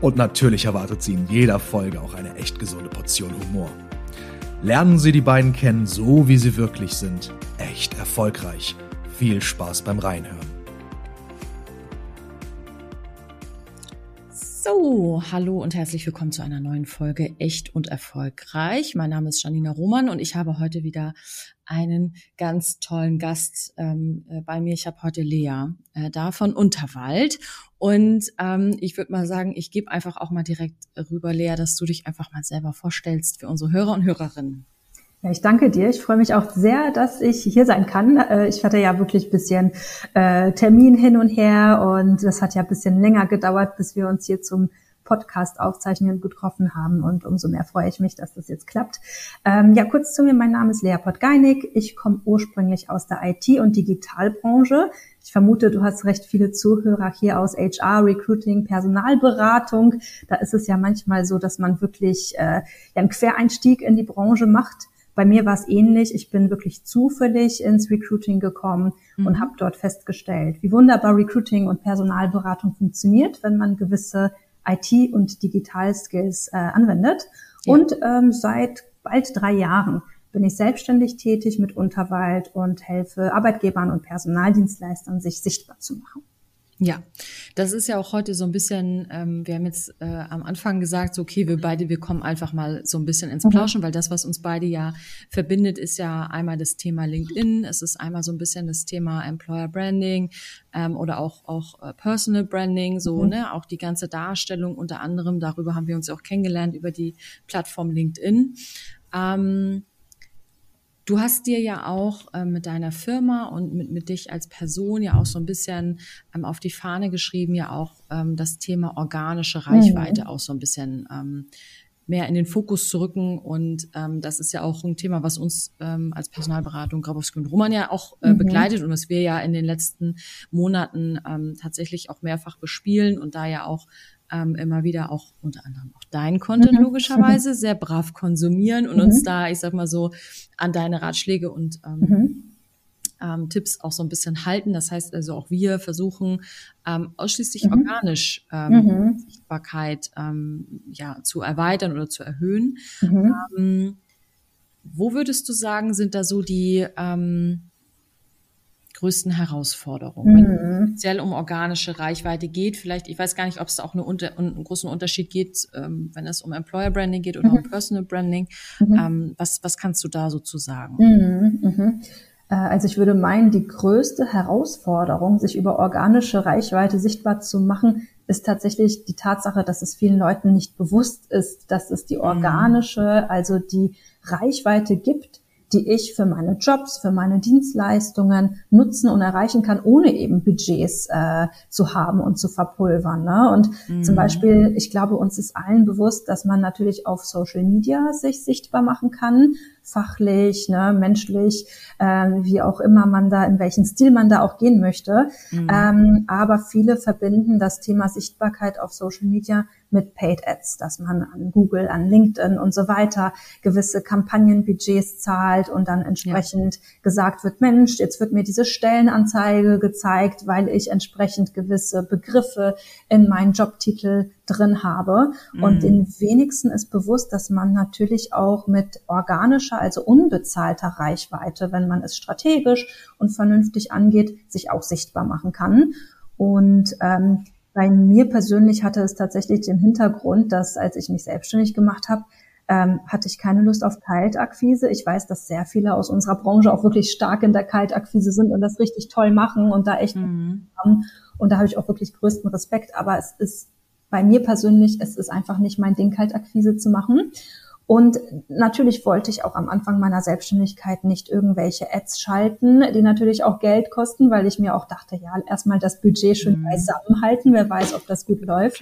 Und natürlich erwartet Sie in jeder Folge auch eine echt gesunde Portion Humor. Lernen Sie die beiden kennen, so wie sie wirklich sind. Echt erfolgreich. Viel Spaß beim Reinhören. So, hallo und herzlich willkommen zu einer neuen Folge Echt und Erfolgreich. Mein Name ist Janina Roman und ich habe heute wieder einen ganz tollen Gast ähm, äh, bei mir. Ich habe heute Lea äh, da von Unterwald und ähm, ich würde mal sagen, ich gebe einfach auch mal direkt rüber, Lea, dass du dich einfach mal selber vorstellst für unsere Hörer und Hörerinnen. Ja, ich danke dir. Ich freue mich auch sehr, dass ich hier sein kann. Äh, ich hatte ja wirklich ein bisschen äh, Termin hin und her und es hat ja ein bisschen länger gedauert, bis wir uns hier zum Podcast aufzeichnen getroffen haben und umso mehr freue ich mich, dass das jetzt klappt. Ähm, ja, kurz zu mir. Mein Name ist Lea Podgeinig. Ich komme ursprünglich aus der IT- und Digitalbranche. Ich vermute, du hast recht viele Zuhörer hier aus HR, Recruiting, Personalberatung. Da ist es ja manchmal so, dass man wirklich äh, einen Quereinstieg in die Branche macht. Bei mir war es ähnlich. Ich bin wirklich zufällig ins Recruiting gekommen mhm. und habe dort festgestellt, wie wunderbar Recruiting und Personalberatung funktioniert, wenn man gewisse IT- und Digital-Skills äh, anwendet. Ja. Und ähm, seit bald drei Jahren bin ich selbstständig tätig mit Unterwald und helfe Arbeitgebern und Personaldienstleistern, sich sichtbar zu machen. Ja, das ist ja auch heute so ein bisschen, ähm, wir haben jetzt äh, am Anfang gesagt, so, okay, wir beide, wir kommen einfach mal so ein bisschen ins mhm. Plauschen, mhm. weil das, was uns beide ja verbindet, ist ja einmal das Thema LinkedIn, es ist einmal so ein bisschen das Thema Employer Branding ähm, oder auch, auch äh, Personal Branding, so, mhm. ne, auch die ganze Darstellung unter anderem, darüber haben wir uns auch kennengelernt, über die Plattform LinkedIn. Ähm, Du hast dir ja auch äh, mit deiner Firma und mit, mit dich als Person ja auch so ein bisschen ähm, auf die Fahne geschrieben, ja auch ähm, das Thema organische Reichweite mhm. auch so ein bisschen ähm, mehr in den Fokus zu rücken. Und ähm, das ist ja auch ein Thema, was uns ähm, als Personalberatung Grabowski und Roman ja auch äh, mhm. begleitet und was wir ja in den letzten Monaten ähm, tatsächlich auch mehrfach bespielen und da ja auch ähm, immer wieder auch unter anderem auch dein Content mhm. logischerweise sehr brav konsumieren und mhm. uns da, ich sag mal so, an deine Ratschläge und ähm, mhm. ähm, Tipps auch so ein bisschen halten. Das heißt also auch wir versuchen ähm, ausschließlich mhm. organisch ähm, mhm. Sichtbarkeit ähm, ja zu erweitern oder zu erhöhen. Mhm. Ähm, wo würdest du sagen, sind da so die ähm, größten Herausforderungen, mhm. wenn es speziell um organische Reichweite geht. Vielleicht, ich weiß gar nicht, ob es auch eine unter, einen großen Unterschied geht, ähm, wenn es um Employer Branding geht oder mhm. um Personal Branding. Mhm. Ähm, was, was kannst du da so zu sagen? Mhm. Mhm. Äh, also ich würde meinen, die größte Herausforderung, sich über organische Reichweite sichtbar zu machen, ist tatsächlich die Tatsache, dass es vielen Leuten nicht bewusst ist, dass es die mhm. organische, also die Reichweite gibt, die ich für meine Jobs, für meine Dienstleistungen nutzen und erreichen kann, ohne eben Budgets äh, zu haben und zu verpulvern. Ne? Und mhm. zum Beispiel, ich glaube, uns ist allen bewusst, dass man natürlich auf Social Media sich sichtbar machen kann, fachlich, ne, menschlich, äh, wie auch immer man da, in welchen Stil man da auch gehen möchte. Mhm. Ähm, aber viele verbinden das Thema Sichtbarkeit auf Social Media mit Paid Ads, dass man an Google, an LinkedIn und so weiter gewisse Kampagnenbudgets zahlt und dann entsprechend ja. gesagt wird, Mensch, jetzt wird mir diese Stellenanzeige gezeigt, weil ich entsprechend gewisse Begriffe in meinen Jobtitel drin habe. Mhm. Und den wenigsten ist bewusst, dass man natürlich auch mit organischer, also unbezahlter Reichweite, wenn man es strategisch und vernünftig angeht, sich auch sichtbar machen kann. Und ähm, bei mir persönlich hatte es tatsächlich den Hintergrund, dass als ich mich selbstständig gemacht habe, ähm, hatte ich keine Lust auf Kaltakquise. Ich weiß, dass sehr viele aus unserer Branche auch wirklich stark in der Kaltakquise sind und das richtig toll machen und da echt mhm. Und da habe ich auch wirklich größten Respekt. Aber es ist bei mir persönlich, es ist einfach nicht mein Ding, Kaltakquise zu machen. Und natürlich wollte ich auch am Anfang meiner Selbstständigkeit nicht irgendwelche Ads schalten, die natürlich auch Geld kosten, weil ich mir auch dachte, ja, erstmal das Budget schön mhm. beisammen halten, wer weiß, ob das gut läuft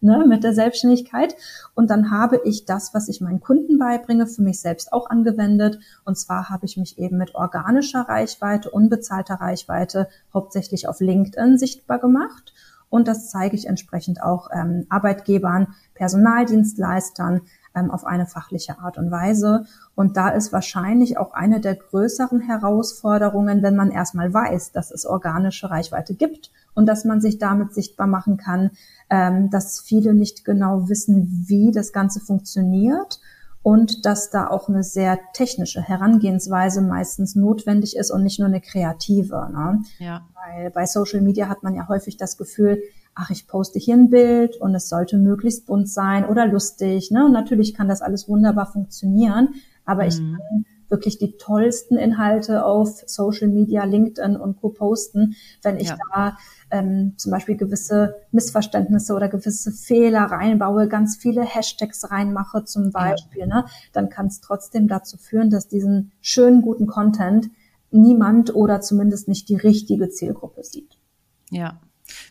ne, mit der Selbstständigkeit. Und dann habe ich das, was ich meinen Kunden beibringe, für mich selbst auch angewendet. Und zwar habe ich mich eben mit organischer Reichweite, unbezahlter Reichweite hauptsächlich auf LinkedIn sichtbar gemacht. Und das zeige ich entsprechend auch ähm, Arbeitgebern, Personaldienstleistern, ähm, auf eine fachliche Art und Weise. Und da ist wahrscheinlich auch eine der größeren Herausforderungen, wenn man erstmal weiß, dass es organische Reichweite gibt und dass man sich damit sichtbar machen kann, ähm, dass viele nicht genau wissen, wie das Ganze funktioniert und dass da auch eine sehr technische Herangehensweise meistens notwendig ist und nicht nur eine kreative. Ne? Ja. Weil bei Social Media hat man ja häufig das Gefühl, ach, ich poste hier ein Bild und es sollte möglichst bunt sein oder lustig. Ne? Und natürlich kann das alles wunderbar funktionieren, aber mhm. ich kann wirklich die tollsten Inhalte auf Social Media, LinkedIn und Co. posten, wenn ich ja. da ähm, zum Beispiel gewisse Missverständnisse oder gewisse Fehler reinbaue, ganz viele Hashtags reinmache zum Beispiel, ja. ne, dann kann es trotzdem dazu führen, dass diesen schönen, guten Content niemand oder zumindest nicht die richtige Zielgruppe sieht. Ja,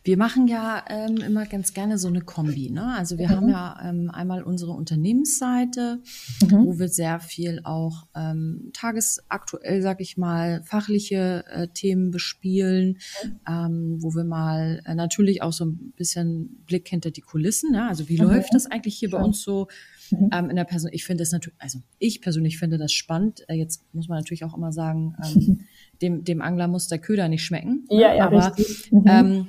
wir machen ja ähm, immer ganz gerne so eine Kombi. Ne? Also wir mhm. haben ja ähm, einmal unsere Unternehmensseite, mhm. wo wir sehr viel auch ähm, tagesaktuell, sag ich mal, fachliche äh, Themen bespielen, mhm. ähm, wo wir mal äh, natürlich auch so ein bisschen Blick hinter die Kulissen. Ne? Also wie mhm. läuft das eigentlich hier bei uns so? Mhm. Ähm, in der Person, ich finde das natürlich, also ich persönlich finde das spannend. Äh, jetzt muss man natürlich auch immer sagen, ähm, dem, dem Angler muss der Köder nicht schmecken. Ne? Ja, ja, aber richtig. Mhm.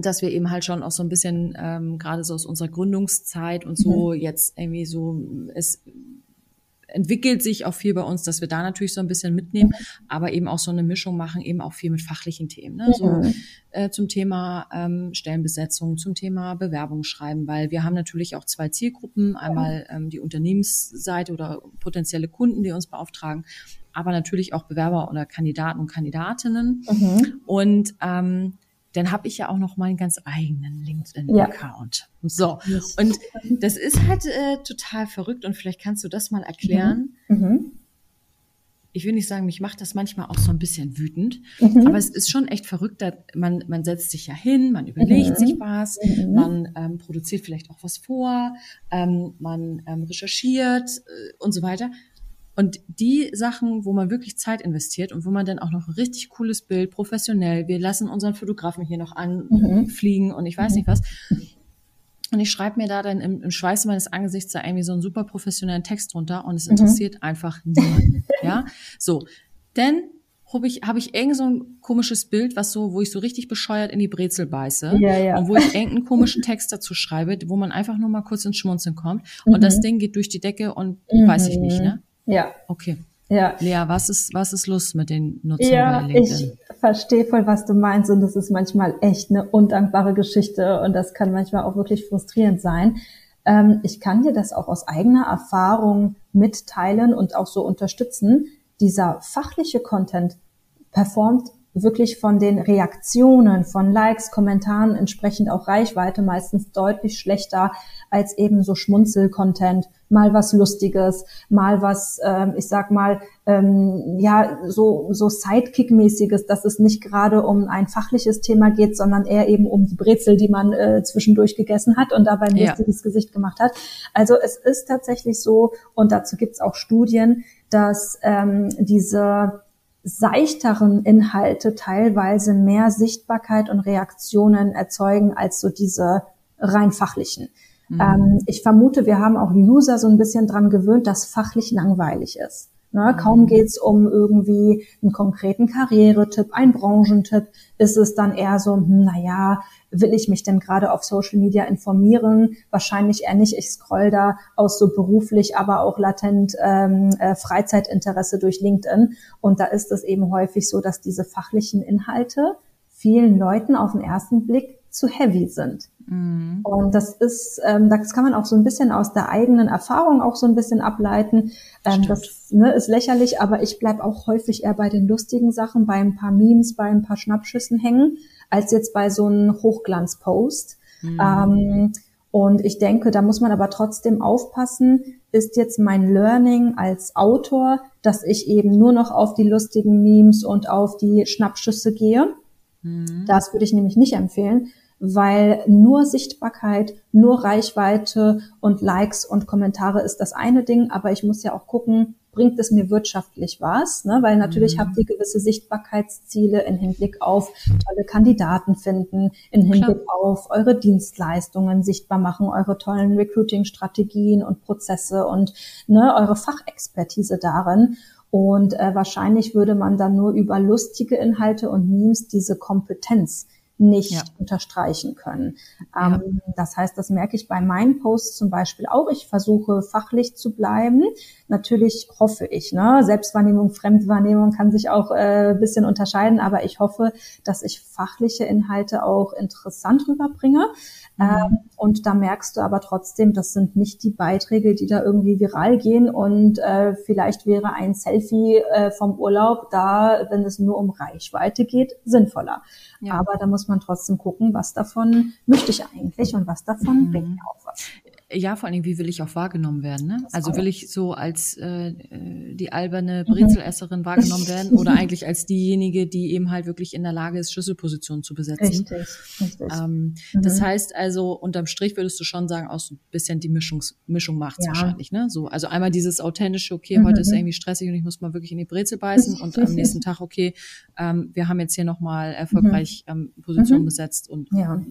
Dass wir eben halt schon auch so ein bisschen ähm, gerade so aus unserer Gründungszeit und so mhm. jetzt irgendwie so es entwickelt sich auch viel bei uns, dass wir da natürlich so ein bisschen mitnehmen, mhm. aber eben auch so eine Mischung machen, eben auch viel mit fachlichen Themen. Ne? Mhm. So äh, zum Thema ähm, Stellenbesetzung, zum Thema Bewerbung schreiben, weil wir haben natürlich auch zwei Zielgruppen, einmal ähm, die Unternehmensseite oder potenzielle Kunden, die uns beauftragen, aber natürlich auch Bewerber oder Kandidaten und Kandidatinnen. Mhm. Und ähm, dann habe ich ja auch noch meinen ganz eigenen LinkedIn-Account. Ja. So, und das ist halt äh, total verrückt und vielleicht kannst du das mal erklären. Mhm. Mhm. Ich will nicht sagen, mich macht das manchmal auch so ein bisschen wütend, mhm. aber es ist schon echt verrückt. Man, man setzt sich ja hin, man überlegt mhm. sich was, mhm. man ähm, produziert vielleicht auch was vor, ähm, man ähm, recherchiert äh, und so weiter. Und die Sachen, wo man wirklich Zeit investiert und wo man dann auch noch ein richtig cooles Bild, professionell, wir lassen unseren Fotografen hier noch anfliegen mhm. und ich weiß mhm. nicht was. Und ich schreibe mir da dann im, im Schweiße meines Angesichts da irgendwie so einen super professionellen Text drunter und es mhm. interessiert mhm. einfach niemanden. ja, so. Denn habe ich, hab ich irgend so ein komisches Bild, was so, wo ich so richtig bescheuert in die Brezel beiße ja, ja. und wo ich irgendeinen komischen Text dazu schreibe, wo man einfach nur mal kurz ins Schmunzeln kommt und das mhm. Ding geht durch die Decke und mhm. weiß ich nicht, ne? Ja. Okay. Ja. Lea, was ist, was ist los mit den Nutzern ja, bei LinkedIn? Ich verstehe voll, was du meinst und das ist manchmal echt eine undankbare Geschichte und das kann manchmal auch wirklich frustrierend sein. Ähm, ich kann dir das auch aus eigener Erfahrung mitteilen und auch so unterstützen. Dieser fachliche Content performt wirklich von den Reaktionen, von Likes, Kommentaren entsprechend auch Reichweite meistens deutlich schlechter als eben so Schmunzel-Content, mal was Lustiges, mal was, ähm, ich sag mal, ähm, ja, so, so Sidekick-mäßiges, dass es nicht gerade um ein fachliches Thema geht, sondern eher eben um die Brezel, die man äh, zwischendurch gegessen hat und dabei ein ja. lustiges Gesicht gemacht hat. Also es ist tatsächlich so, und dazu gibt's auch Studien, dass ähm, diese seichteren Inhalte teilweise mehr Sichtbarkeit und Reaktionen erzeugen als so diese rein fachlichen. Mhm. Ähm, ich vermute, wir haben auch die User so ein bisschen dran gewöhnt, dass fachlich langweilig ist. Ne, kaum geht's um irgendwie einen konkreten Karrieretipp, einen Branchentipp, ist es dann eher so, hm, naja, will ich mich denn gerade auf Social Media informieren? Wahrscheinlich eher nicht. Ich scroll da aus so beruflich, aber auch latent ähm, äh, Freizeitinteresse durch LinkedIn. Und da ist es eben häufig so, dass diese fachlichen Inhalte vielen Leuten auf den ersten Blick zu heavy sind. Mhm. Und das ist, ähm, das kann man auch so ein bisschen aus der eigenen Erfahrung auch so ein bisschen ableiten. Ähm, das ne, ist lächerlich, aber ich bleib auch häufig eher bei den lustigen Sachen, bei ein paar Memes, bei ein paar Schnappschüssen hängen, als jetzt bei so einem Hochglanzpost. Mhm. Ähm, Und ich denke, da muss man aber trotzdem aufpassen, ist jetzt mein Learning als Autor, dass ich eben nur noch auf die lustigen Memes und auf die Schnappschüsse gehe. Mhm. Das würde ich nämlich nicht empfehlen, weil nur Sichtbarkeit, nur Reichweite und Likes und Kommentare ist das eine Ding, aber ich muss ja auch gucken, bringt es mir wirtschaftlich was? Ne? Weil natürlich mhm. habt ihr gewisse Sichtbarkeitsziele in Hinblick auf tolle Kandidaten finden, in Hinblick Klar. auf eure Dienstleistungen sichtbar machen, eure tollen Recruiting-Strategien und Prozesse und ne, eure Fachexpertise darin. Und äh, wahrscheinlich würde man dann nur über lustige Inhalte und Memes diese Kompetenz nicht ja. unterstreichen können. Ja. Ähm, das heißt, das merke ich bei meinen Posts zum Beispiel auch. Ich versuche fachlich zu bleiben. Natürlich hoffe ich, ne? Selbstwahrnehmung, Fremdwahrnehmung kann sich auch äh, bisschen unterscheiden, aber ich hoffe, dass ich fachliche Inhalte auch interessant rüberbringe. Mhm. Ähm, und da merkst du aber trotzdem, das sind nicht die Beiträge, die da irgendwie viral gehen. Und äh, vielleicht wäre ein Selfie äh, vom Urlaub da, wenn es nur um Reichweite geht, sinnvoller. Ja. Aber da muss man trotzdem gucken, was davon möchte ich eigentlich und was davon mhm. bringt mir auch was. Ja, vor allem, wie will ich auch wahrgenommen werden? Ne? Also will ich so als äh, äh die alberne mhm. Brezelesserin wahrgenommen werden oder eigentlich als diejenige, die eben halt wirklich in der Lage ist, Schlüsselpositionen zu besetzen? Richtig, richtig. Ähm, mhm. Das heißt also, unterm Strich würdest du schon sagen, auch so ein bisschen die Mischungs Mischung macht's ja. wahrscheinlich. Ne? So, also einmal dieses authentische, okay, mhm. heute ist irgendwie stressig und ich muss mal wirklich in die Brezel beißen und am nächsten Tag, okay, ähm, wir haben jetzt hier nochmal erfolgreich mhm. ähm, Positionen mhm. besetzt und ja.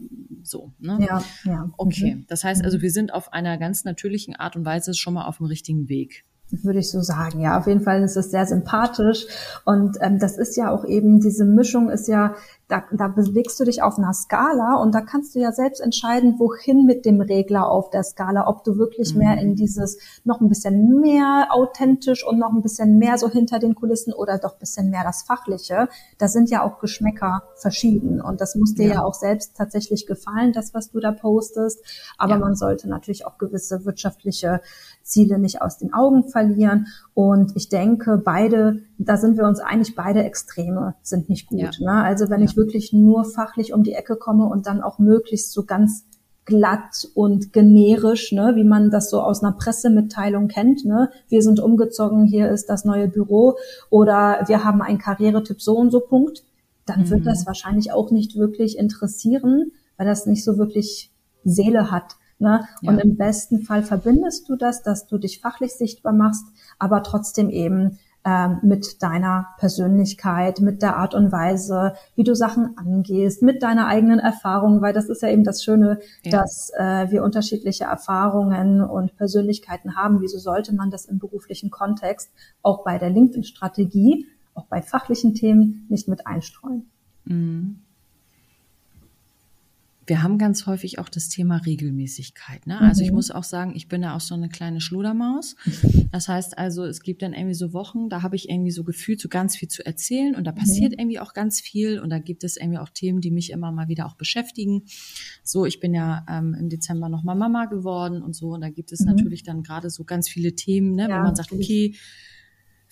so. Ne? Ja, ja. Okay, das heißt also, wir sind auf einer ganz natürlichen Art und Weise schon mal auf dem richtigen Weg würde ich so sagen. Ja, auf jeden Fall ist es sehr sympathisch. Und ähm, das ist ja auch eben, diese Mischung ist ja da, da bewegst du dich auf einer Skala und da kannst du ja selbst entscheiden, wohin mit dem Regler auf der Skala, ob du wirklich mhm. mehr in dieses noch ein bisschen mehr authentisch und noch ein bisschen mehr so hinter den Kulissen oder doch ein bisschen mehr das Fachliche. Da sind ja auch Geschmäcker verschieden und das muss dir ja, ja auch selbst tatsächlich gefallen, das, was du da postest. Aber ja. man sollte natürlich auch gewisse wirtschaftliche Ziele nicht aus den Augen verlieren. Und ich denke, beide, da sind wir uns einig, beide Extreme sind nicht gut. Ja. Ne? Also wenn ich wirklich nur fachlich um die Ecke komme und dann auch möglichst so ganz glatt und generisch, ne, wie man das so aus einer Pressemitteilung kennt. Ne? Wir sind umgezogen, hier ist das neue Büro oder wir haben einen Karrieretyp so und so Punkt. Dann mhm. wird das wahrscheinlich auch nicht wirklich interessieren, weil das nicht so wirklich Seele hat. Ne? Ja. Und im besten Fall verbindest du das, dass du dich fachlich sichtbar machst, aber trotzdem eben mit deiner Persönlichkeit, mit der Art und Weise, wie du Sachen angehst, mit deiner eigenen Erfahrung, weil das ist ja eben das Schöne, ja. dass äh, wir unterschiedliche Erfahrungen und Persönlichkeiten haben. Wieso sollte man das im beruflichen Kontext auch bei der LinkedIn-Strategie, auch bei fachlichen Themen nicht mit einstreuen? Mhm wir haben ganz häufig auch das Thema Regelmäßigkeit. Ne? Also ich mhm. muss auch sagen, ich bin da auch so eine kleine Schludermaus. Das heißt also, es gibt dann irgendwie so Wochen, da habe ich irgendwie so gefühlt, so ganz viel zu erzählen und da passiert mhm. irgendwie auch ganz viel und da gibt es irgendwie auch Themen, die mich immer mal wieder auch beschäftigen. So, ich bin ja ähm, im Dezember nochmal Mama geworden und so und da gibt es mhm. natürlich dann gerade so ganz viele Themen, ne, ja, wo man sagt, okay,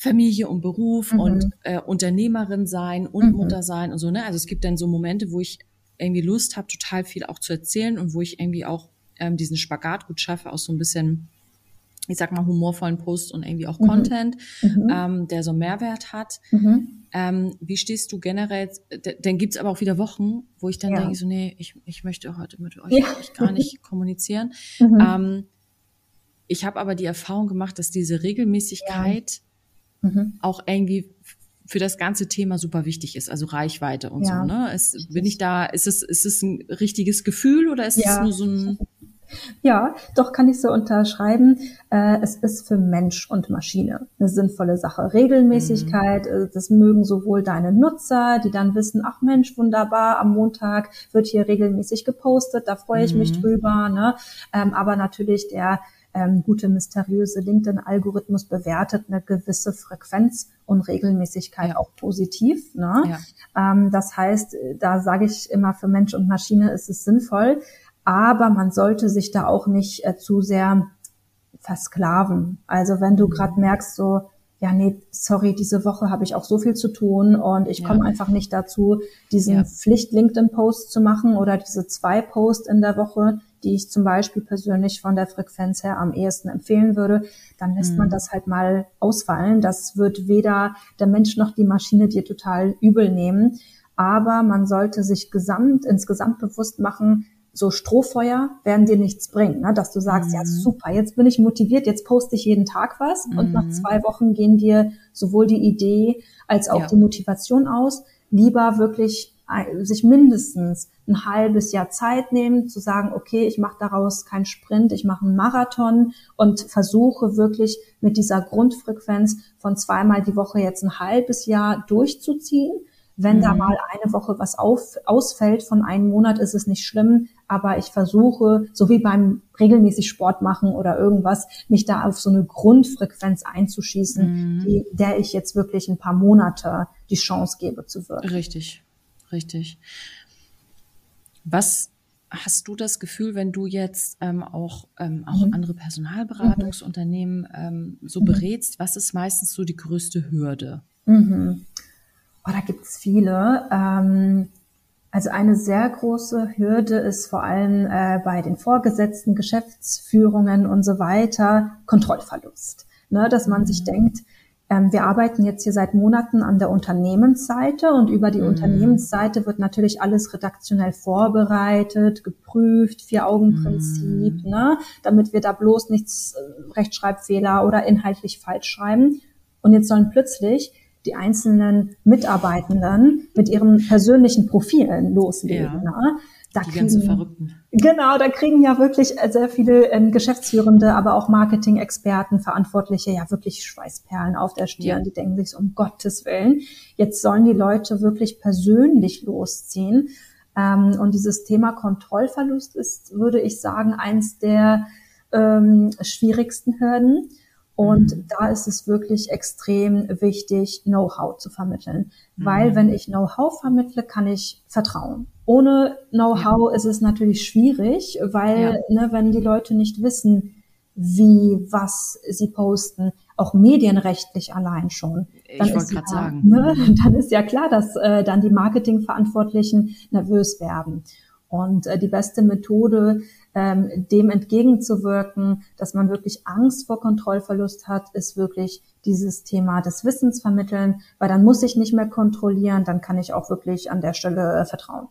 Familie und Beruf mhm. und äh, Unternehmerin sein und mhm. Mutter sein und so. Ne? Also es gibt dann so Momente, wo ich irgendwie Lust habe, total viel auch zu erzählen und wo ich irgendwie auch ähm, diesen Spagat gut schaffe, aus so ein bisschen, ich sag mal, humorvollen Posts und irgendwie auch mhm. Content, mhm. Ähm, der so Mehrwert hat. Mhm. Ähm, wie stehst du generell, dann gibt's aber auch wieder Wochen, wo ich dann ja. denke, so, nee, ich, ich möchte heute mit euch ja. gar nicht kommunizieren. Mhm. Ähm, ich habe aber die Erfahrung gemacht, dass diese Regelmäßigkeit ja. Mhm. auch irgendwie für das ganze Thema super wichtig ist, also Reichweite und ja. so. Ne? Ist, bin ich da, ist es, ist es ein richtiges Gefühl oder ist ja. es nur so ein ja, doch kann ich so unterschreiben. Äh, es ist für Mensch und Maschine eine sinnvolle Sache. Regelmäßigkeit, mhm. Äh, das mögen sowohl deine Nutzer, die dann wissen, ach Mensch, wunderbar, am Montag wird hier regelmäßig gepostet, da freue ich mhm. mich drüber. Ne? Ähm, aber natürlich der ähm, gute, mysteriöse LinkedIn-Algorithmus bewertet eine gewisse Frequenz und Regelmäßigkeit ja. auch positiv. Ne? Ja. Ähm, das heißt, da sage ich immer, für Mensch und Maschine ist es sinnvoll, aber man sollte sich da auch nicht äh, zu sehr versklaven. Also wenn du mhm. gerade merkst, so, ja, nee, sorry, diese Woche habe ich auch so viel zu tun und ich komme ja. einfach nicht dazu, diesen ja. Pflicht-LinkedIn-Post zu machen oder diese zwei Posts in der Woche, die ich zum Beispiel persönlich von der Frequenz her am ehesten empfehlen würde, dann lässt mhm. man das halt mal ausfallen. Das wird weder der Mensch noch die Maschine dir total übel nehmen. Aber man sollte sich gesamt, insgesamt bewusst machen, so Strohfeuer werden dir nichts bringen, ne? dass du sagst, mhm. ja super, jetzt bin ich motiviert, jetzt poste ich jeden Tag was mhm. und nach mhm. zwei Wochen gehen dir sowohl die Idee als auch ja. die Motivation aus. Lieber wirklich sich mindestens ein halbes Jahr Zeit nehmen, zu sagen, okay, ich mache daraus keinen Sprint, ich mache einen Marathon und versuche wirklich mit dieser Grundfrequenz von zweimal die Woche jetzt ein halbes Jahr durchzuziehen. Wenn mhm. da mal eine Woche was auf, ausfällt von einem Monat, ist es nicht schlimm, aber ich versuche, so wie beim regelmäßig Sport machen oder irgendwas, mich da auf so eine Grundfrequenz einzuschießen, mhm. die, der ich jetzt wirklich ein paar Monate die Chance gebe zu wirken. Richtig, richtig. Was hast du das Gefühl, wenn du jetzt ähm, auch, ähm, auch mhm. andere Personalberatungsunternehmen ähm, so mhm. berätst, was ist meistens so die größte Hürde? Mhm. Oh, da gibt es viele. Ähm, also eine sehr große Hürde ist vor allem äh, bei den Vorgesetzten, Geschäftsführungen und so weiter Kontrollverlust. Ne, dass man sich mhm. denkt, wir arbeiten jetzt hier seit Monaten an der Unternehmensseite und über die mhm. Unternehmensseite wird natürlich alles redaktionell vorbereitet, geprüft, Vier-Augen-Prinzip, mhm. ne, damit wir da bloß nichts äh, Rechtschreibfehler oder inhaltlich falsch schreiben. Und jetzt sollen plötzlich die einzelnen Mitarbeitenden mit ihren persönlichen Profilen loslegen. Ja. Ne? Da die kriegen, ganzen Verrückten. Genau, da kriegen ja wirklich sehr viele ähm, Geschäftsführende, aber auch Marketing-Experten, Verantwortliche ja wirklich Schweißperlen auf der Stirn. Ja. Die denken sich so, um Gottes Willen, jetzt sollen die Leute wirklich persönlich losziehen. Ähm, und dieses Thema Kontrollverlust ist, würde ich sagen, eins der ähm, schwierigsten Hürden. Und mhm. da ist es wirklich extrem wichtig, Know-how zu vermitteln. Mhm. Weil wenn ich Know-how vermittle, kann ich vertrauen. Ohne Know-how ja. ist es natürlich schwierig, weil ja. ne, wenn die Leute nicht wissen, wie, was sie posten, auch medienrechtlich allein schon. Dann ich wollte gerade ja, sagen. Ne, dann ist ja klar, dass äh, dann die Marketingverantwortlichen nervös werden. Und äh, die beste Methode, ähm, dem entgegenzuwirken, dass man wirklich Angst vor Kontrollverlust hat, ist wirklich dieses Thema des Wissens vermitteln, weil dann muss ich nicht mehr kontrollieren, dann kann ich auch wirklich an der Stelle äh, vertrauen.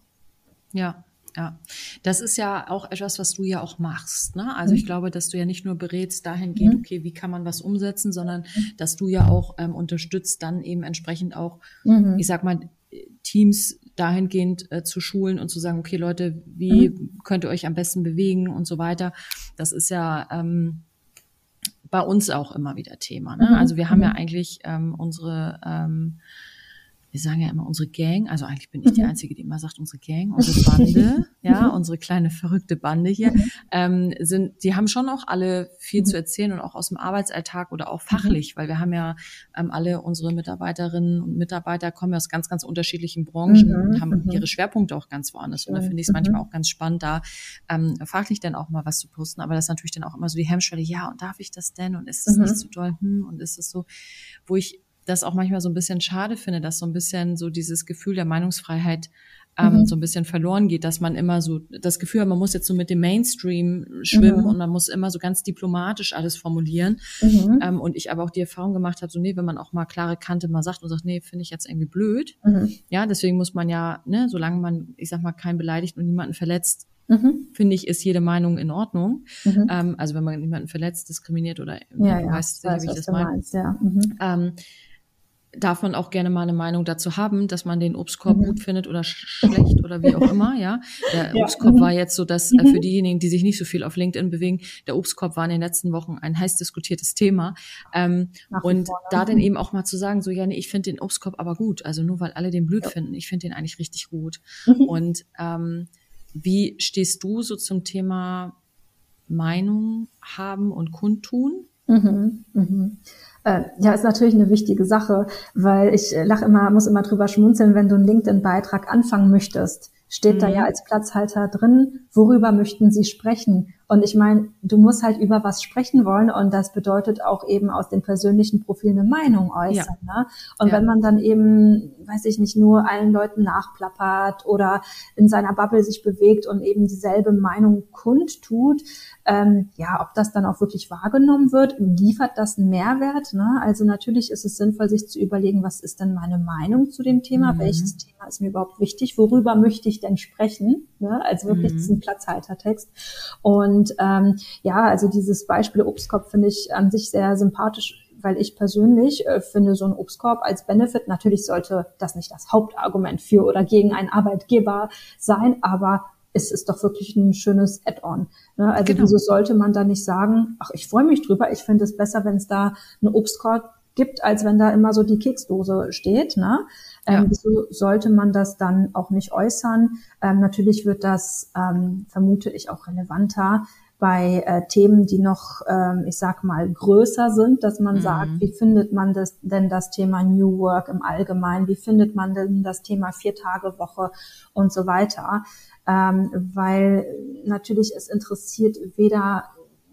Ja, ja, das ist ja auch etwas, was du ja auch machst. Ne? Also ich mhm. glaube, dass du ja nicht nur berätst dahingehend, mhm. okay, wie kann man was umsetzen, sondern mhm. dass du ja auch ähm, unterstützt, dann eben entsprechend auch, mhm. ich sag mal, Teams dahingehend äh, zu schulen und zu sagen, okay Leute, wie mhm. könnt ihr euch am besten bewegen und so weiter. Das ist ja ähm, bei uns auch immer wieder Thema. Ne? Mhm. Also wir haben ja mhm. eigentlich ähm, unsere ähm, wir sagen ja immer unsere Gang, also eigentlich bin ich die mhm. Einzige, die immer sagt unsere Gang, unsere Bande, ja, mhm. unsere kleine verrückte Bande hier, mhm. ähm, sind, die haben schon auch alle viel zu erzählen und auch aus dem Arbeitsalltag oder auch fachlich, weil wir haben ja ähm, alle unsere Mitarbeiterinnen und Mitarbeiter kommen ja aus ganz, ganz unterschiedlichen Branchen und haben ihre Schwerpunkte auch ganz woanders. Und da finde ich es manchmal auch ganz spannend, da ähm, fachlich dann auch mal was zu posten, aber das ist natürlich dann auch immer so die Hemmschwelle, ja, und darf ich das denn? Und ist das nicht zu so doll? Hm, und ist das so, wo ich das auch manchmal so ein bisschen schade finde, dass so ein bisschen so dieses Gefühl der Meinungsfreiheit ähm, mhm. so ein bisschen verloren geht, dass man immer so das Gefühl hat, man muss jetzt so mit dem Mainstream schwimmen mhm. und man muss immer so ganz diplomatisch alles formulieren. Mhm. Ähm, und ich aber auch die Erfahrung gemacht habe, so nee, wenn man auch mal klare Kante mal sagt und sagt, nee, finde ich jetzt irgendwie blöd. Mhm. Ja, deswegen muss man ja, ne, solange man, ich sag mal, keinen beleidigt und niemanden verletzt, Mhm. finde ich, ist jede Meinung in Ordnung. Mhm. Ähm, also wenn man niemanden verletzt, diskriminiert oder ja, ja, weiß sicher, wie ich das meine. Ja. Mhm. Ähm, darf man auch gerne mal eine Meinung dazu haben, dass man den Obstkorb mhm. gut findet oder schlecht oder wie auch immer, ja. Der ja. Obstkorb mhm. war jetzt so, dass äh, für mhm. diejenigen, die sich nicht so viel auf LinkedIn bewegen, der Obstkorb war in den letzten Wochen ein heiß diskutiertes Thema. Ähm, und vorne. da dann eben auch mal zu sagen, so, ja, nee, ich finde den Obstkorb aber gut. Also nur weil alle den blöd ja. finden, ich finde den eigentlich richtig gut. Mhm. Und ähm, wie stehst du so zum Thema Meinung haben und kundtun? Mhm. Mhm. Äh, ja, ist natürlich eine wichtige Sache, weil ich äh, lach immer, muss immer drüber schmunzeln, wenn du einen LinkedIn-Beitrag anfangen möchtest, steht mhm. da ja als Platzhalter drin, worüber möchten Sie sprechen? Und ich meine, du musst halt über was sprechen wollen und das bedeutet auch eben aus den persönlichen Profilen eine Meinung äußern. Ja. Ne? Und ja. wenn man dann eben, weiß ich nicht, nur allen Leuten nachplappert oder in seiner Bubble sich bewegt und eben dieselbe Meinung kundtut, ähm, ja, ob das dann auch wirklich wahrgenommen wird, liefert das einen Mehrwert? Ne? Also natürlich ist es sinnvoll, sich zu überlegen, was ist denn meine Meinung zu dem Thema? Mhm. Welches Thema ist mir überhaupt wichtig? Worüber möchte ich denn sprechen? Ne? Also wirklich mhm. diesen Platzhaltertext. Und ähm, ja, also dieses Beispiel Obstkorb finde ich an sich sehr sympathisch weil ich persönlich äh, finde, so ein Obstkorb als Benefit, natürlich sollte das nicht das Hauptargument für oder gegen einen Arbeitgeber sein, aber es ist doch wirklich ein schönes Add-on. Ne? Also genau. wieso sollte man da nicht sagen, ach, ich freue mich drüber, ich finde es besser, wenn es da einen Obstkorb gibt, als wenn da immer so die Keksdose steht. Ne? Ähm, ja. wieso sollte man das dann auch nicht äußern? Ähm, natürlich wird das, ähm, vermute ich, auch relevanter bei äh, Themen, die noch, ähm, ich sag mal, größer sind, dass man mhm. sagt, wie findet man das denn das Thema New Work im Allgemeinen? Wie findet man denn das Thema Vier-Tage-Woche und so weiter? ähm, weil natürlich es interessiert weder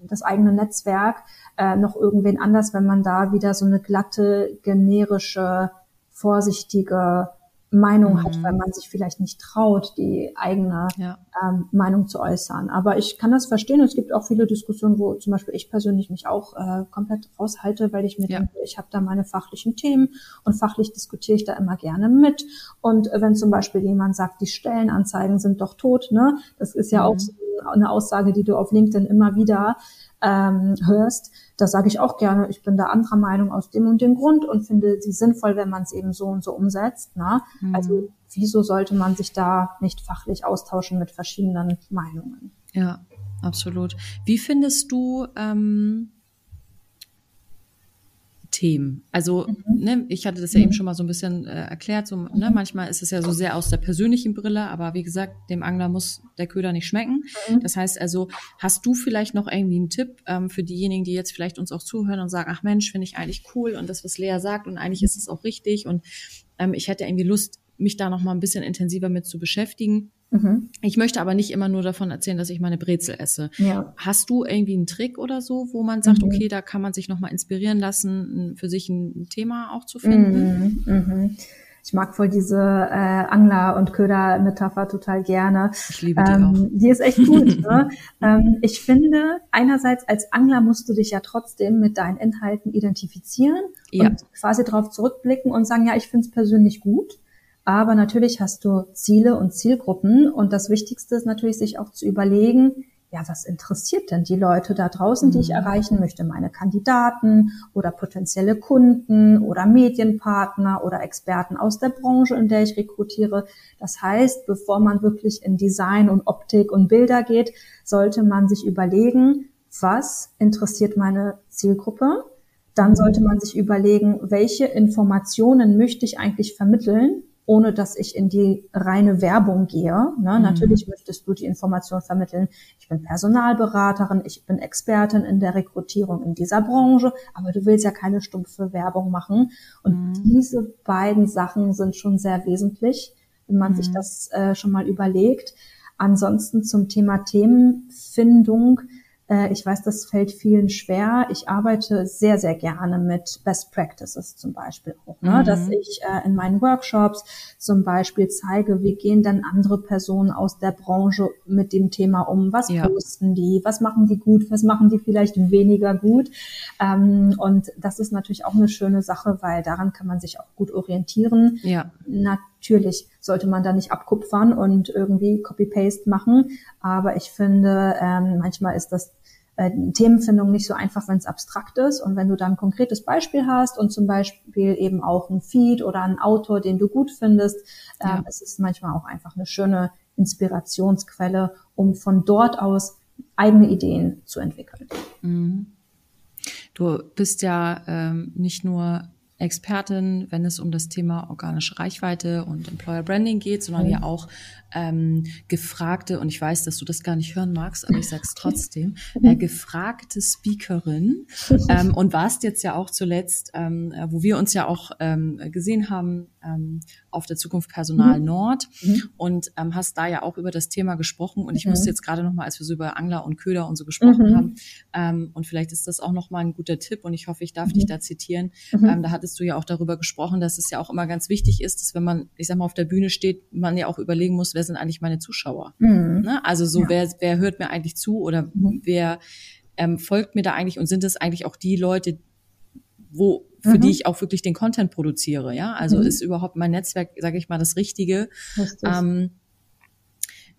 das eigene Netzwerk äh, noch irgendwen anders, wenn man da wieder so eine glatte, generische, vorsichtige Meinung mhm. hat, weil man sich vielleicht nicht traut, die eigene ja. ähm, Meinung zu äußern. Aber ich kann das verstehen. Es gibt auch viele Diskussionen, wo zum Beispiel ich persönlich mich auch äh, komplett raushalte, weil ich mir ja. denke, ich habe da meine fachlichen Themen und fachlich diskutiere ich da immer gerne mit. Und wenn zum Beispiel jemand sagt, die Stellenanzeigen sind doch tot, ne, das ist ja mhm. auch so eine Aussage, die du auf LinkedIn immer wieder ähm, hörst, da sage ich auch gerne, ich bin da anderer Meinung aus dem und dem Grund und finde sie sinnvoll, wenn man es eben so und so umsetzt. Ne? Mhm. Also wieso sollte man sich da nicht fachlich austauschen mit verschiedenen Meinungen? Ja, absolut. Wie findest du ähm, Themen. Also, mhm. ne, ich hatte das ja mhm. eben schon mal so ein bisschen äh, erklärt. So, ne, manchmal ist es ja so sehr aus der persönlichen Brille, aber wie gesagt, dem Angler muss der Köder nicht schmecken. Mhm. Das heißt also, hast du vielleicht noch irgendwie einen Tipp ähm, für diejenigen, die jetzt vielleicht uns auch zuhören und sagen, ach Mensch, finde ich eigentlich cool und das, was Lea sagt und eigentlich ist es auch richtig und ähm, ich hätte irgendwie Lust, mich da noch mal ein bisschen intensiver mit zu beschäftigen. Mhm. Ich möchte aber nicht immer nur davon erzählen, dass ich meine Brezel esse. Ja. Hast du irgendwie einen Trick oder so, wo man sagt, mhm. okay, da kann man sich nochmal inspirieren lassen, für sich ein Thema auch zu finden? Mhm. mhm. Ich mag voll diese äh, Angler- und Köder-Metapher total gerne. Ich liebe die ähm, auch. Die ist echt gut. ne? ähm, ich finde, einerseits als Angler musst du dich ja trotzdem mit deinen Inhalten identifizieren ja. und quasi darauf zurückblicken und sagen, ja, ich finde es persönlich gut. Aber natürlich hast du Ziele und Zielgruppen und das Wichtigste ist natürlich, sich auch zu überlegen, ja, was interessiert denn die Leute da draußen, die ich mhm. erreichen möchte? Meine Kandidaten oder potenzielle Kunden oder Medienpartner oder Experten aus der Branche, in der ich rekrutiere. Das heißt, bevor man wirklich in Design und Optik und Bilder geht, sollte man sich überlegen, was interessiert meine Zielgruppe? Dann sollte man sich überlegen, welche Informationen möchte ich eigentlich vermitteln? Ohne dass ich in die reine Werbung gehe. Ne? Mhm. Natürlich möchtest du die Information vermitteln. Ich bin Personalberaterin, ich bin Expertin in der Rekrutierung in dieser Branche, aber du willst ja keine stumpfe Werbung machen. Und mhm. diese beiden Sachen sind schon sehr wesentlich, wenn man mhm. sich das äh, schon mal überlegt. Ansonsten zum Thema Themenfindung ich weiß, das fällt vielen schwer. Ich arbeite sehr, sehr gerne mit Best Practices zum Beispiel auch, ne? Mhm. dass ich äh, in meinen Workshops zum Beispiel zeige, wie gehen denn andere Personen aus der Branche mit dem Thema um? Was ja. posten die? Was machen die gut? Was machen die vielleicht weniger gut? Ähm, und das ist natürlich auch eine schöne Sache, weil daran kann man sich auch gut orientieren. Ja. Natürlich sollte man da nicht abkupfern und irgendwie Copy-Paste machen. Aber ich finde, ähm, manchmal ist das äh, Themenfindung nicht so einfach, wenn es abstrakt ist. Und wenn du dann ein konkretes Beispiel hast und zum Beispiel eben auch ein Feed oder einen Autor, den du gut findest, äh, ja. es ist manchmal auch einfach eine schöne Inspirationsquelle, um von dort aus eigene Ideen zu entwickeln. Mhm. Du bist ja ähm, nicht nur Expertin, wenn es um das Thema organische Reichweite und Employer Branding geht, sondern mhm. ja auch ähm, gefragte, und ich weiß, dass du das gar nicht hören magst, aber ich sag's trotzdem, äh, gefragte Speakerin ähm, und warst jetzt ja auch zuletzt, ähm, wo wir uns ja auch ähm, gesehen haben, ähm, auf der Zukunft Personal mhm. Nord mhm. und ähm, hast da ja auch über das Thema gesprochen. Und ich mhm. musste jetzt gerade nochmal, als wir so über Angler und Köder und so gesprochen mhm. haben, ähm, und vielleicht ist das auch nochmal ein guter Tipp und ich hoffe, ich darf dich mhm. da zitieren. Mhm. Ähm, da hattest du ja auch darüber gesprochen, dass es ja auch immer ganz wichtig ist, dass wenn man, ich sag mal, auf der Bühne steht, man ja auch überlegen muss, wer sind eigentlich meine Zuschauer? Ne? Also so, ja. wer, wer hört mir eigentlich zu oder wer ähm, folgt mir da eigentlich und sind es eigentlich auch die Leute, wo für mhm. die ich auch wirklich den Content produziere, ja? Also mhm. ist überhaupt mein Netzwerk, sage ich mal, das Richtige. Ähm,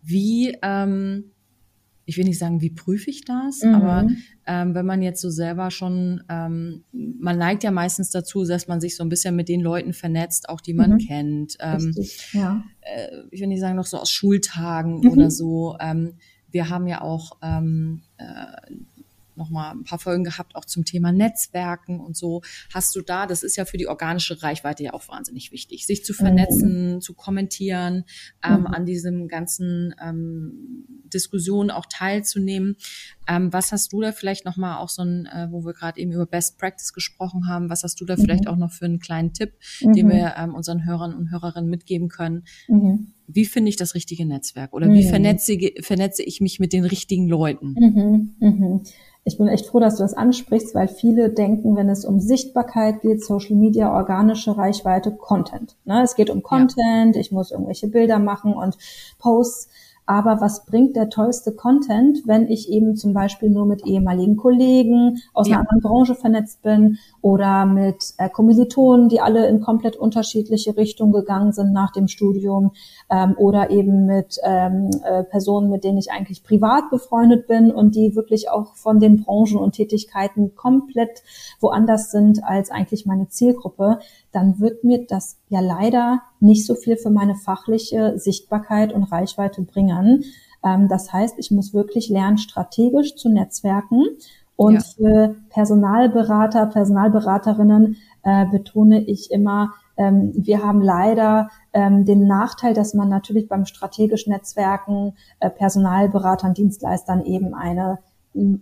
wie ähm, ich will nicht sagen, wie prüfe ich das, mhm. aber ähm, wenn man jetzt so selber schon, ähm, man neigt ja meistens dazu, dass man sich so ein bisschen mit den Leuten vernetzt, auch die man mhm. kennt. Ähm, ja. äh, ich will nicht sagen, noch so aus Schultagen mhm. oder so. Ähm, wir haben ja auch ähm, äh, noch mal ein paar Folgen gehabt, auch zum Thema Netzwerken und so. Hast du da, das ist ja für die organische Reichweite ja auch wahnsinnig wichtig, sich zu vernetzen, mhm. zu kommentieren, ähm, mhm. an diesem ganzen ähm, Diskussionen auch teilzunehmen. Ähm, was hast du da vielleicht noch mal auch so ein, äh, wo wir gerade eben über Best Practice gesprochen haben, was hast du da mhm. vielleicht auch noch für einen kleinen Tipp, den mhm. wir ähm, unseren Hörern und Hörerinnen mitgeben können? Mhm wie finde ich das richtige Netzwerk oder wie mhm. vernetze, vernetze ich mich mit den richtigen Leuten? Mhm, mhm ich bin echt froh, dass du das ansprichst, weil viele denken, wenn es um Sichtbarkeit geht, Social Media, organische Reichweite, Content. Ne? Es geht um Content, ja. ich muss irgendwelche Bilder machen und Posts aber was bringt der tollste Content, wenn ich eben zum Beispiel nur mit ehemaligen Kollegen aus ja. einer anderen Branche vernetzt bin oder mit äh, Kommilitonen, die alle in komplett unterschiedliche Richtungen gegangen sind nach dem Studium ähm, oder eben mit ähm, äh, Personen, mit denen ich eigentlich privat befreundet bin und die wirklich auch von den Branchen und Tätigkeiten komplett woanders sind als eigentlich meine Zielgruppe, dann wird mir das ja leider nicht so viel für meine fachliche Sichtbarkeit und Reichweite bringen. Ähm, das heißt, ich muss wirklich lernen, strategisch zu netzwerken. Und ja. für Personalberater, Personalberaterinnen äh, betone ich immer, ähm, wir haben leider ähm, den Nachteil, dass man natürlich beim strategischen Netzwerken äh, Personalberatern, Dienstleistern eben eine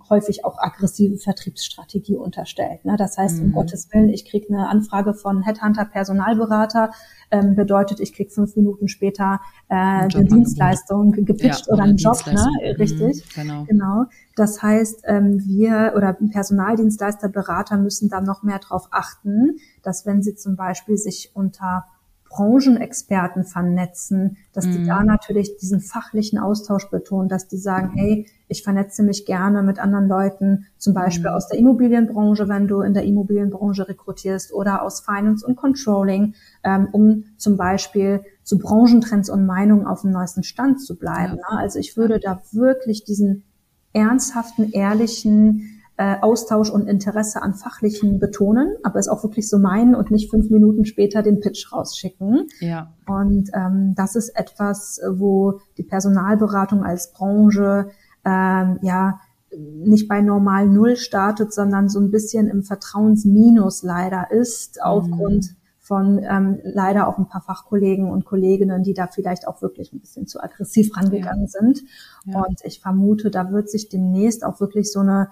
häufig auch aggressive Vertriebsstrategie unterstellt. Ne? Das heißt, um mhm. Gottes Willen, ich kriege eine Anfrage von Headhunter Personalberater, ähm, bedeutet, ich krieg fünf Minuten später äh, eine Dienstleistung gepitcht ja, oder einen Job, ne? Mhm, richtig? Mhm, genau. genau. Das heißt, ähm, wir oder Personaldienstleister, Berater müssen da noch mehr darauf achten, dass wenn sie zum Beispiel sich unter Branchenexperten vernetzen, dass die da mhm. natürlich diesen fachlichen Austausch betonen, dass die sagen, hey, ich vernetze mich gerne mit anderen Leuten, zum Beispiel mhm. aus der Immobilienbranche, wenn du in der Immobilienbranche rekrutierst oder aus Finance und Controlling, ähm, um zum Beispiel zu Branchentrends und Meinungen auf dem neuesten Stand zu bleiben. Ja. Ne? Also ich würde da wirklich diesen ernsthaften, ehrlichen, äh, Austausch und Interesse an Fachlichen betonen, aber es auch wirklich so meinen und nicht fünf Minuten später den Pitch rausschicken. Ja. Und ähm, das ist etwas, wo die Personalberatung als Branche ähm, ja nicht bei normal Null startet, sondern so ein bisschen im Vertrauensminus leider ist, aufgrund mhm. von ähm, leider auch ein paar Fachkollegen und Kolleginnen, die da vielleicht auch wirklich ein bisschen zu aggressiv rangegangen ja. sind. Ja. Und ich vermute, da wird sich demnächst auch wirklich so eine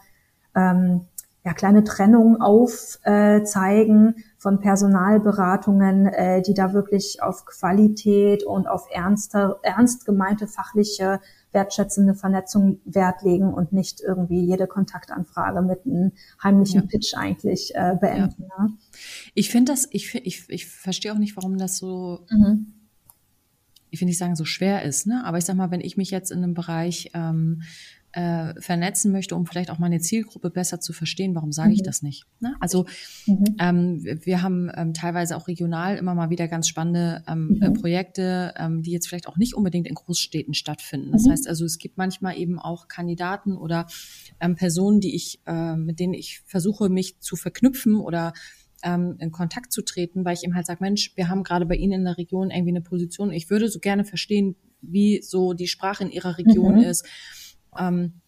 ähm, ja, kleine Trennung aufzeigen äh, von Personalberatungen, äh, die da wirklich auf Qualität und auf ernste, ernst gemeinte fachliche, wertschätzende Vernetzung Wert legen und nicht irgendwie jede Kontaktanfrage mit einem heimlichen ja. Pitch eigentlich äh, beenden. Ja. Ne? Ich finde das, ich, ich, ich verstehe auch nicht, warum das so, mhm. ich will nicht sagen, so schwer ist, ne? Aber ich sag mal, wenn ich mich jetzt in einem Bereich ähm, äh, vernetzen möchte, um vielleicht auch meine Zielgruppe besser zu verstehen, warum sage ich mhm. das nicht? Ne? Also mhm. ähm, wir haben ähm, teilweise auch regional immer mal wieder ganz spannende ähm, äh, mhm. Projekte, ähm, die jetzt vielleicht auch nicht unbedingt in Großstädten stattfinden. Das mhm. heißt also, es gibt manchmal eben auch Kandidaten oder ähm, Personen, die ich, äh, mit denen ich versuche, mich zu verknüpfen oder ähm, in Kontakt zu treten, weil ich eben halt sage, Mensch, wir haben gerade bei Ihnen in der Region irgendwie eine Position. Ich würde so gerne verstehen, wie so die Sprache in Ihrer Region mhm. ist ähm,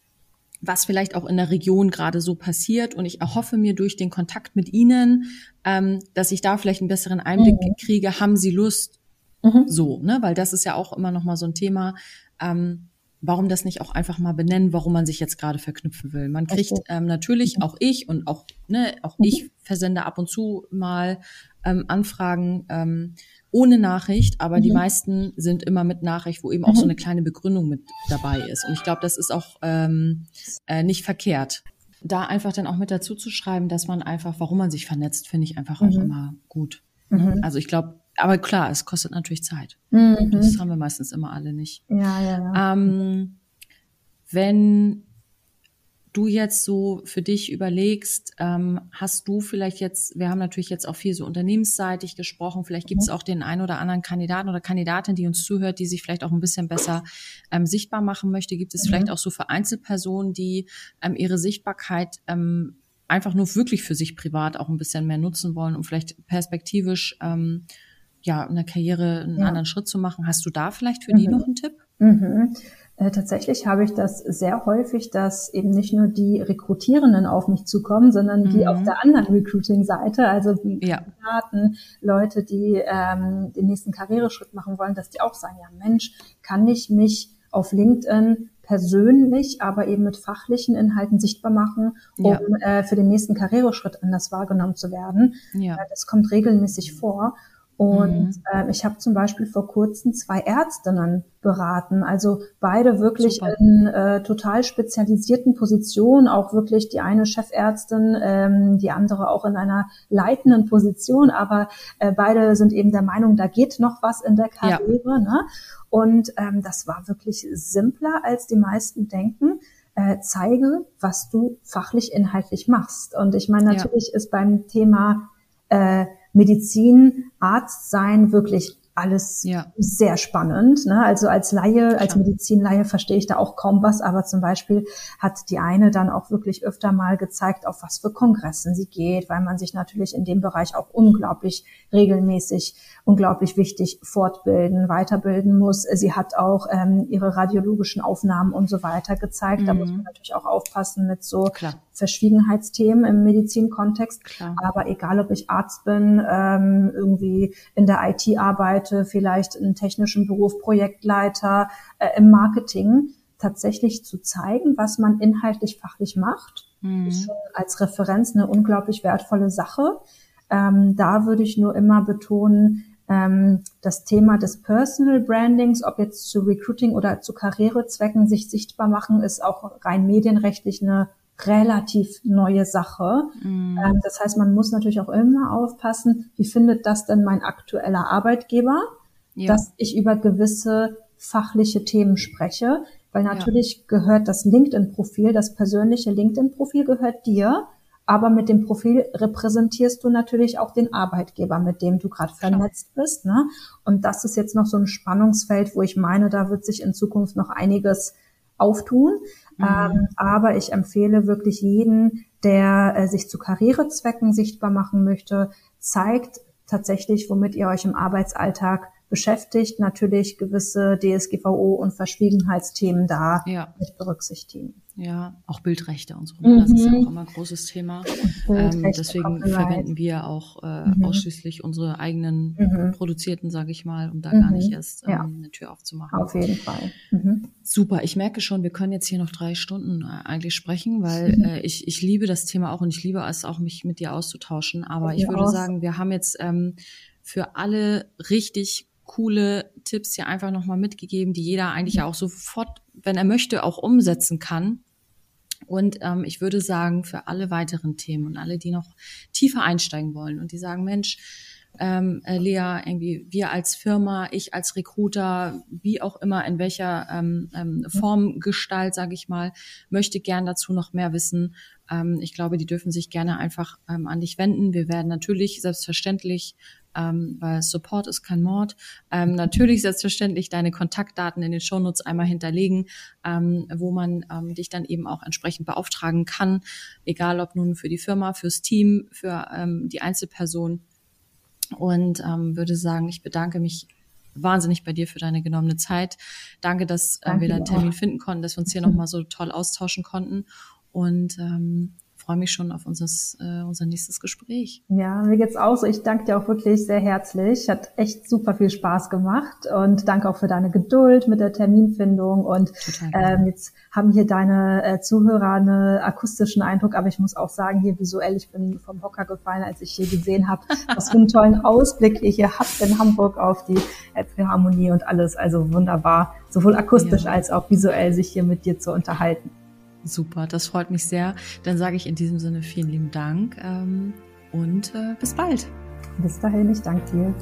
was vielleicht auch in der Region gerade so passiert. Und ich erhoffe mir durch den Kontakt mit Ihnen, ähm, dass ich da vielleicht einen besseren Einblick mhm. kriege. Haben Sie Lust? Mhm. So, ne? Weil das ist ja auch immer noch mal so ein Thema. Ähm, warum das nicht auch einfach mal benennen, warum man sich jetzt gerade verknüpfen will. Man kriegt ähm, natürlich, mhm. auch ich und auch, ne, auch mhm. ich versende ab und zu mal ähm, Anfragen, ähm, ohne Nachricht, aber mhm. die meisten sind immer mit Nachricht, wo eben auch so mhm. eine kleine Begründung mit dabei ist. Und ich glaube, das ist auch ähm, äh, nicht verkehrt. Da einfach dann auch mit dazu zu schreiben, dass man einfach, warum man sich vernetzt, finde ich einfach auch mhm. immer gut. Ne? Also ich glaube, aber klar, es kostet natürlich Zeit. Das haben wir meistens immer alle nicht. Ja, ja, ja. Ähm, wenn du jetzt so für dich überlegst, ähm, hast du vielleicht jetzt, wir haben natürlich jetzt auch viel so unternehmensseitig gesprochen, vielleicht gibt es mhm. auch den einen oder anderen Kandidaten oder Kandidatin, die uns zuhört, die sich vielleicht auch ein bisschen besser ähm, sichtbar machen möchte. Gibt es mhm. vielleicht auch so für Einzelpersonen, die ähm, ihre Sichtbarkeit ähm, einfach nur wirklich für sich privat auch ein bisschen mehr nutzen wollen, um vielleicht perspektivisch ähm, ja in der Karriere einen ja. anderen Schritt zu machen? Hast du da vielleicht für mhm. die noch einen Tipp? Mhm. Äh, tatsächlich habe ich das sehr häufig, dass eben nicht nur die Rekrutierenden auf mich zukommen, sondern die mhm. auf der anderen Recruiting-Seite, also die ja. Kandidaten, Leute, die ähm, den nächsten Karriereschritt machen wollen, dass die auch sagen, ja Mensch, kann ich mich auf LinkedIn persönlich, aber eben mit fachlichen Inhalten sichtbar machen, um ja. äh, für den nächsten Karriereschritt anders wahrgenommen zu werden. Ja. Äh, das kommt regelmäßig vor. Und mhm. äh, ich habe zum Beispiel vor kurzem zwei Ärztinnen beraten, also beide wirklich Super. in äh, total spezialisierten Positionen, auch wirklich die eine Chefärztin, ähm, die andere auch in einer leitenden Position, aber äh, beide sind eben der Meinung, da geht noch was in der Karriere. Ja. Ne? Und ähm, das war wirklich simpler, als die meisten denken. Äh, zeige, was du fachlich inhaltlich machst. Und ich meine, natürlich ja. ist beim Thema äh, Medizin, Arzt sein wirklich alles ja. sehr spannend. Ne? Also als Laie, Klar. als Medizinlaie verstehe ich da auch kaum was, aber zum Beispiel hat die eine dann auch wirklich öfter mal gezeigt, auf was für Kongressen sie geht, weil man sich natürlich in dem Bereich auch unglaublich regelmäßig, unglaublich wichtig fortbilden, weiterbilden muss. Sie hat auch ähm, ihre radiologischen Aufnahmen und so weiter gezeigt. Mhm. Da muss man natürlich auch aufpassen mit so Klar. Verschwiegenheitsthemen im Medizinkontext. Klar. Aber egal, ob ich Arzt bin, ähm, irgendwie in der IT arbeite, Seite vielleicht einen technischen Beruf, Projektleiter äh, im Marketing, tatsächlich zu zeigen, was man inhaltlich fachlich macht, mhm. ist schon als Referenz eine unglaublich wertvolle Sache. Ähm, da würde ich nur immer betonen, ähm, das Thema des Personal Brandings, ob jetzt zu Recruiting oder zu Karrierezwecken sich sichtbar machen, ist auch rein medienrechtlich eine relativ neue Sache. Mhm. Ähm, das heißt, man muss natürlich auch immer aufpassen, wie findet das denn mein aktueller Arbeitgeber, ja. dass ich über gewisse fachliche Themen spreche, weil natürlich ja. gehört das LinkedIn-Profil, das persönliche LinkedIn-Profil gehört dir, aber mit dem Profil repräsentierst du natürlich auch den Arbeitgeber, mit dem du gerade vernetzt bist. Ne? Und das ist jetzt noch so ein Spannungsfeld, wo ich meine, da wird sich in Zukunft noch einiges auftun. Mhm. Ähm, aber ich empfehle wirklich jeden, der äh, sich zu Karrierezwecken sichtbar machen möchte, zeigt tatsächlich, womit ihr euch im Arbeitsalltag beschäftigt, natürlich gewisse DSGVO und Verschwiegenheitsthemen da ja. mit berücksichtigen. Ja, auch Bildrechte und so. Mhm. Das ist ja auch immer ein großes Thema. Ähm, deswegen verwenden wir auch äh, mhm. ausschließlich unsere eigenen mhm. produzierten, sage ich mal, um da gar nicht mhm. erst ähm, ja. eine Tür aufzumachen. Auf jeden Fall. Mhm. Super. Ich merke schon, wir können jetzt hier noch drei Stunden äh, eigentlich sprechen, weil mhm. äh, ich, ich liebe das Thema auch und ich liebe es auch, mich mit dir auszutauschen. Aber ich, würde auch. sagen, wir haben jetzt ähm, für alle richtig coole Tipps hier einfach nochmal mitgegeben, die jeder eigentlich ja auch sofort, wenn er möchte, auch umsetzen kann. Und ähm, ich würde sagen, für alle weiteren Themen und alle, die noch tiefer einsteigen wollen und die sagen, Mensch, ähm, äh, Lea, irgendwie wir als Firma, ich als Recruiter, wie auch immer, in welcher ähm, ähm, Form, Gestalt, sage ich mal, möchte gern dazu noch mehr wissen. Ähm, ich glaube, die dürfen sich gerne einfach ähm, an dich wenden. Wir werden natürlich selbstverständlich ähm, weil Support ist kein Mord. Ähm, natürlich selbstverständlich deine Kontaktdaten in den Shownotes einmal hinterlegen, ähm, wo man ähm, dich dann eben auch entsprechend beauftragen kann, egal ob nun für die Firma, fürs Team, für ähm, die Einzelperson. Und ähm, würde sagen, ich bedanke mich wahnsinnig bei dir für deine genommene Zeit. Danke, dass äh, wir deinen Termin finden konnten, dass wir uns hier nochmal so toll austauschen konnten. Und ähm, freue mich schon auf unseres, äh, unser nächstes Gespräch. Ja, mir geht's auch so. Ich danke dir auch wirklich sehr herzlich. Hat echt super viel Spaß gemacht und danke auch für deine Geduld mit der Terminfindung. Und ähm, jetzt haben hier deine äh, Zuhörer einen akustischen Eindruck, aber ich muss auch sagen, hier visuell, ich bin vom Hocker gefallen, als ich hier gesehen habe, was für einen tollen Ausblick ihr hier habt in Hamburg auf die Elbphilharmonie und alles. Also wunderbar, sowohl akustisch ja. als auch visuell sich hier mit dir zu unterhalten. Super, das freut mich sehr. Dann sage ich in diesem Sinne vielen lieben Dank ähm, und äh, bis bald. Bis dahin, ich danke dir.